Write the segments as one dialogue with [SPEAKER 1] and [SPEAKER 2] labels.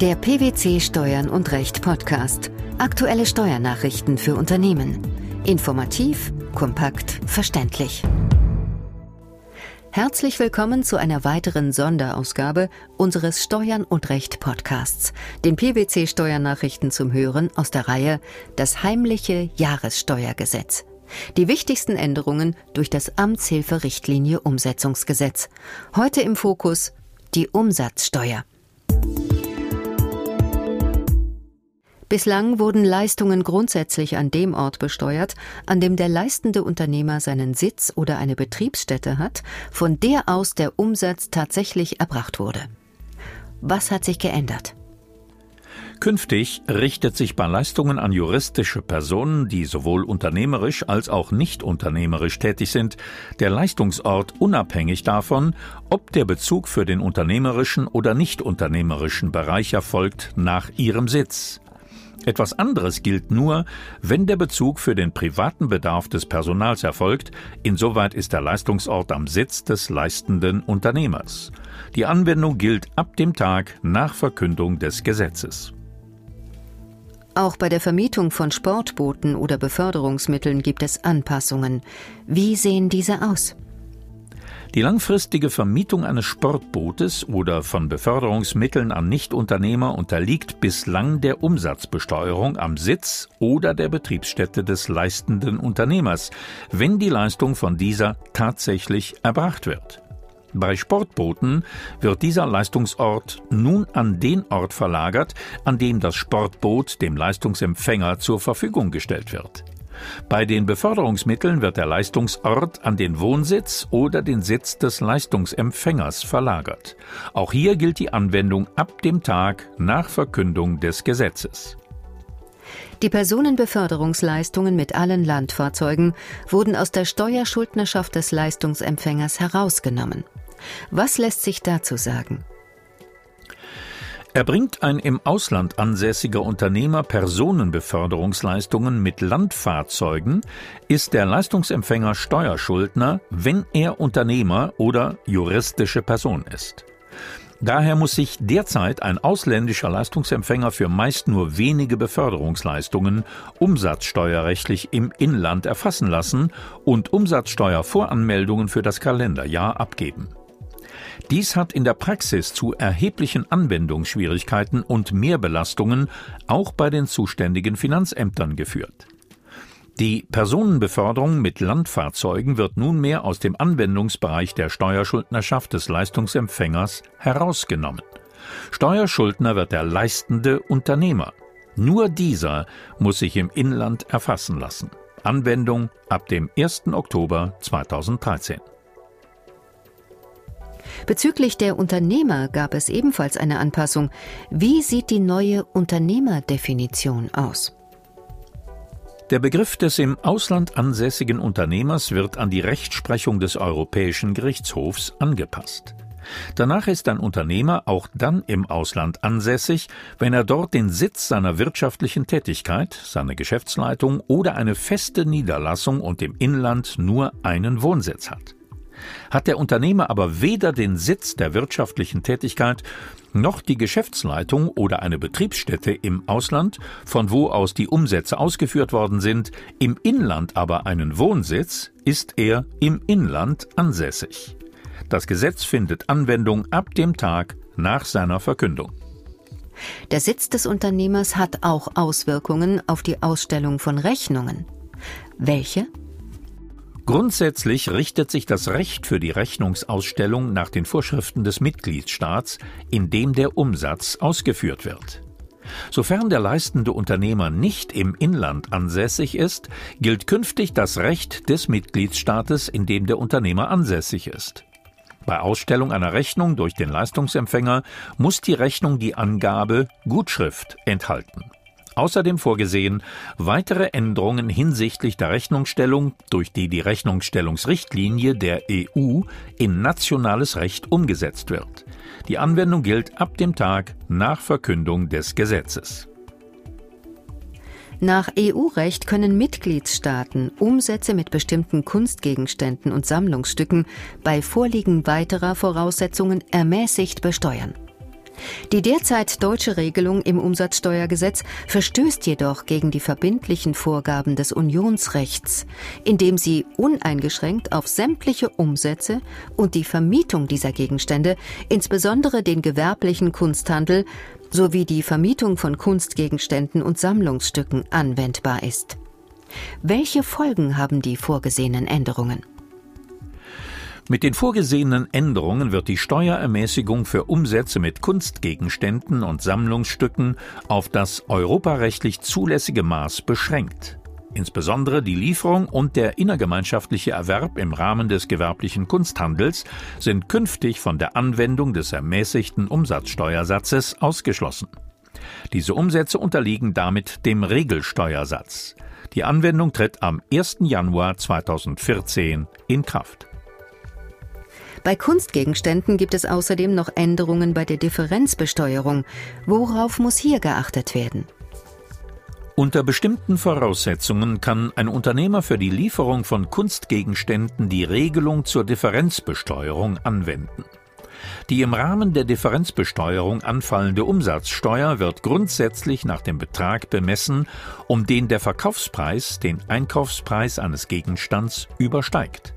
[SPEAKER 1] Der PwC Steuern und Recht Podcast. Aktuelle Steuernachrichten für Unternehmen. Informativ, kompakt, verständlich. Herzlich willkommen zu einer weiteren Sonderausgabe unseres Steuern und Recht Podcasts, den PwC Steuernachrichten zum Hören aus der Reihe Das heimliche Jahressteuergesetz. Die wichtigsten Änderungen durch das Amtshilferichtlinie Umsetzungsgesetz. Heute im Fokus die Umsatzsteuer. Bislang wurden Leistungen grundsätzlich an dem Ort besteuert, an dem der leistende Unternehmer seinen Sitz oder eine Betriebsstätte hat, von der aus der Umsatz tatsächlich erbracht wurde. Was hat sich geändert?
[SPEAKER 2] Künftig richtet sich bei Leistungen an juristische Personen, die sowohl unternehmerisch als auch nicht unternehmerisch tätig sind, der Leistungsort unabhängig davon, ob der Bezug für den unternehmerischen oder nicht unternehmerischen Bereich erfolgt, nach ihrem Sitz. Etwas anderes gilt nur, wenn der Bezug für den privaten Bedarf des Personals erfolgt, insoweit ist der Leistungsort am Sitz des leistenden Unternehmers. Die Anwendung gilt ab dem Tag nach Verkündung des Gesetzes.
[SPEAKER 1] Auch bei der Vermietung von Sportbooten oder Beförderungsmitteln gibt es Anpassungen. Wie sehen diese aus?
[SPEAKER 2] Die langfristige Vermietung eines Sportbootes oder von Beförderungsmitteln an Nichtunternehmer unterliegt bislang der Umsatzbesteuerung am Sitz oder der Betriebsstätte des leistenden Unternehmers, wenn die Leistung von dieser tatsächlich erbracht wird. Bei Sportbooten wird dieser Leistungsort nun an den Ort verlagert, an dem das Sportboot dem Leistungsempfänger zur Verfügung gestellt wird. Bei den Beförderungsmitteln wird der Leistungsort an den Wohnsitz oder den Sitz des Leistungsempfängers verlagert. Auch hier gilt die Anwendung ab dem Tag nach Verkündung des Gesetzes.
[SPEAKER 1] Die Personenbeförderungsleistungen mit allen Landfahrzeugen wurden aus der Steuerschuldnerschaft des Leistungsempfängers herausgenommen. Was lässt sich dazu sagen?
[SPEAKER 2] Erbringt ein im Ausland ansässiger Unternehmer Personenbeförderungsleistungen mit Landfahrzeugen, ist der Leistungsempfänger Steuerschuldner, wenn er Unternehmer oder juristische Person ist. Daher muss sich derzeit ein ausländischer Leistungsempfänger für meist nur wenige Beförderungsleistungen umsatzsteuerrechtlich im Inland erfassen lassen und Umsatzsteuervoranmeldungen für das Kalenderjahr abgeben. Dies hat in der Praxis zu erheblichen Anwendungsschwierigkeiten und Mehrbelastungen auch bei den zuständigen Finanzämtern geführt. Die Personenbeförderung mit Landfahrzeugen wird nunmehr aus dem Anwendungsbereich der Steuerschuldnerschaft des Leistungsempfängers herausgenommen. Steuerschuldner wird der leistende Unternehmer. Nur dieser muss sich im Inland erfassen lassen. Anwendung ab dem 1. Oktober 2013.
[SPEAKER 1] Bezüglich der Unternehmer gab es ebenfalls eine Anpassung. Wie sieht die neue Unternehmerdefinition aus?
[SPEAKER 2] Der Begriff des im Ausland ansässigen Unternehmers wird an die Rechtsprechung des Europäischen Gerichtshofs angepasst. Danach ist ein Unternehmer auch dann im Ausland ansässig, wenn er dort den Sitz seiner wirtschaftlichen Tätigkeit, seine Geschäftsleitung oder eine feste Niederlassung und im Inland nur einen Wohnsitz hat. Hat der Unternehmer aber weder den Sitz der wirtschaftlichen Tätigkeit noch die Geschäftsleitung oder eine Betriebsstätte im Ausland, von wo aus die Umsätze ausgeführt worden sind, im Inland aber einen Wohnsitz, ist er im Inland ansässig. Das Gesetz findet Anwendung ab dem Tag nach seiner Verkündung.
[SPEAKER 1] Der Sitz des Unternehmers hat auch Auswirkungen auf die Ausstellung von Rechnungen. Welche?
[SPEAKER 2] Grundsätzlich richtet sich das Recht für die Rechnungsausstellung nach den Vorschriften des Mitgliedstaats, in dem der Umsatz ausgeführt wird. Sofern der leistende Unternehmer nicht im Inland ansässig ist, gilt künftig das Recht des Mitgliedstaates, in dem der Unternehmer ansässig ist. Bei Ausstellung einer Rechnung durch den Leistungsempfänger muss die Rechnung die Angabe Gutschrift enthalten. Außerdem vorgesehen weitere Änderungen hinsichtlich der Rechnungsstellung, durch die die Rechnungsstellungsrichtlinie der EU in nationales Recht umgesetzt wird. Die Anwendung gilt ab dem Tag nach Verkündung des Gesetzes.
[SPEAKER 1] Nach EU-Recht können Mitgliedstaaten Umsätze mit bestimmten Kunstgegenständen und Sammlungsstücken bei Vorliegen weiterer Voraussetzungen ermäßigt besteuern. Die derzeit deutsche Regelung im Umsatzsteuergesetz verstößt jedoch gegen die verbindlichen Vorgaben des Unionsrechts, indem sie uneingeschränkt auf sämtliche Umsätze und die Vermietung dieser Gegenstände, insbesondere den gewerblichen Kunsthandel, sowie die Vermietung von Kunstgegenständen und Sammlungsstücken anwendbar ist. Welche Folgen haben die vorgesehenen Änderungen?
[SPEAKER 2] Mit den vorgesehenen Änderungen wird die Steuerermäßigung für Umsätze mit Kunstgegenständen und Sammlungsstücken auf das europarechtlich zulässige Maß beschränkt. Insbesondere die Lieferung und der innergemeinschaftliche Erwerb im Rahmen des gewerblichen Kunsthandels sind künftig von der Anwendung des ermäßigten Umsatzsteuersatzes ausgeschlossen. Diese Umsätze unterliegen damit dem Regelsteuersatz. Die Anwendung tritt am 1. Januar 2014 in Kraft.
[SPEAKER 1] Bei Kunstgegenständen gibt es außerdem noch Änderungen bei der Differenzbesteuerung. Worauf muss hier geachtet werden?
[SPEAKER 2] Unter bestimmten Voraussetzungen kann ein Unternehmer für die Lieferung von Kunstgegenständen die Regelung zur Differenzbesteuerung anwenden. Die im Rahmen der Differenzbesteuerung anfallende Umsatzsteuer wird grundsätzlich nach dem Betrag bemessen, um den der Verkaufspreis den Einkaufspreis eines Gegenstands übersteigt.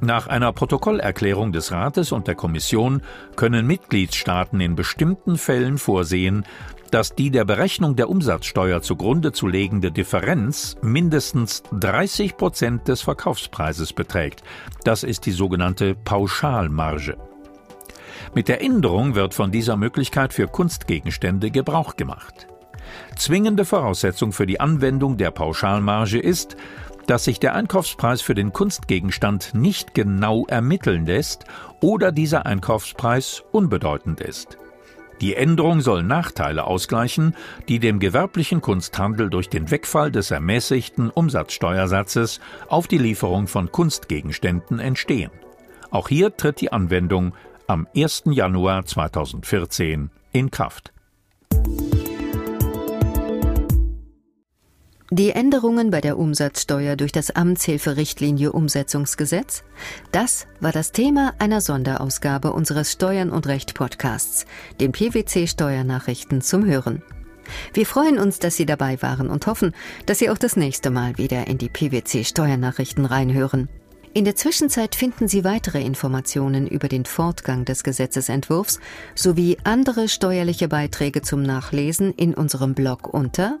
[SPEAKER 2] Nach einer Protokollerklärung des Rates und der Kommission können Mitgliedstaaten in bestimmten Fällen vorsehen, dass die der Berechnung der Umsatzsteuer zugrunde zu legende Differenz mindestens 30 Prozent des Verkaufspreises beträgt. Das ist die sogenannte Pauschalmarge. Mit der Änderung wird von dieser Möglichkeit für Kunstgegenstände Gebrauch gemacht. Zwingende Voraussetzung für die Anwendung der Pauschalmarge ist, dass sich der Einkaufspreis für den Kunstgegenstand nicht genau ermitteln lässt oder dieser Einkaufspreis unbedeutend ist. Die Änderung soll Nachteile ausgleichen, die dem gewerblichen Kunsthandel durch den Wegfall des ermäßigten Umsatzsteuersatzes auf die Lieferung von Kunstgegenständen entstehen. Auch hier tritt die Anwendung am 1. Januar 2014 in Kraft.
[SPEAKER 1] Die Änderungen bei der Umsatzsteuer durch das Amtshilferichtlinie Umsetzungsgesetz, das war das Thema einer Sonderausgabe unseres Steuern und Recht Podcasts, dem PwC Steuernachrichten zum Hören. Wir freuen uns, dass Sie dabei waren und hoffen, dass Sie auch das nächste Mal wieder in die PwC Steuernachrichten reinhören. In der Zwischenzeit finden Sie weitere Informationen über den Fortgang des Gesetzesentwurfs sowie andere steuerliche Beiträge zum Nachlesen in unserem Blog unter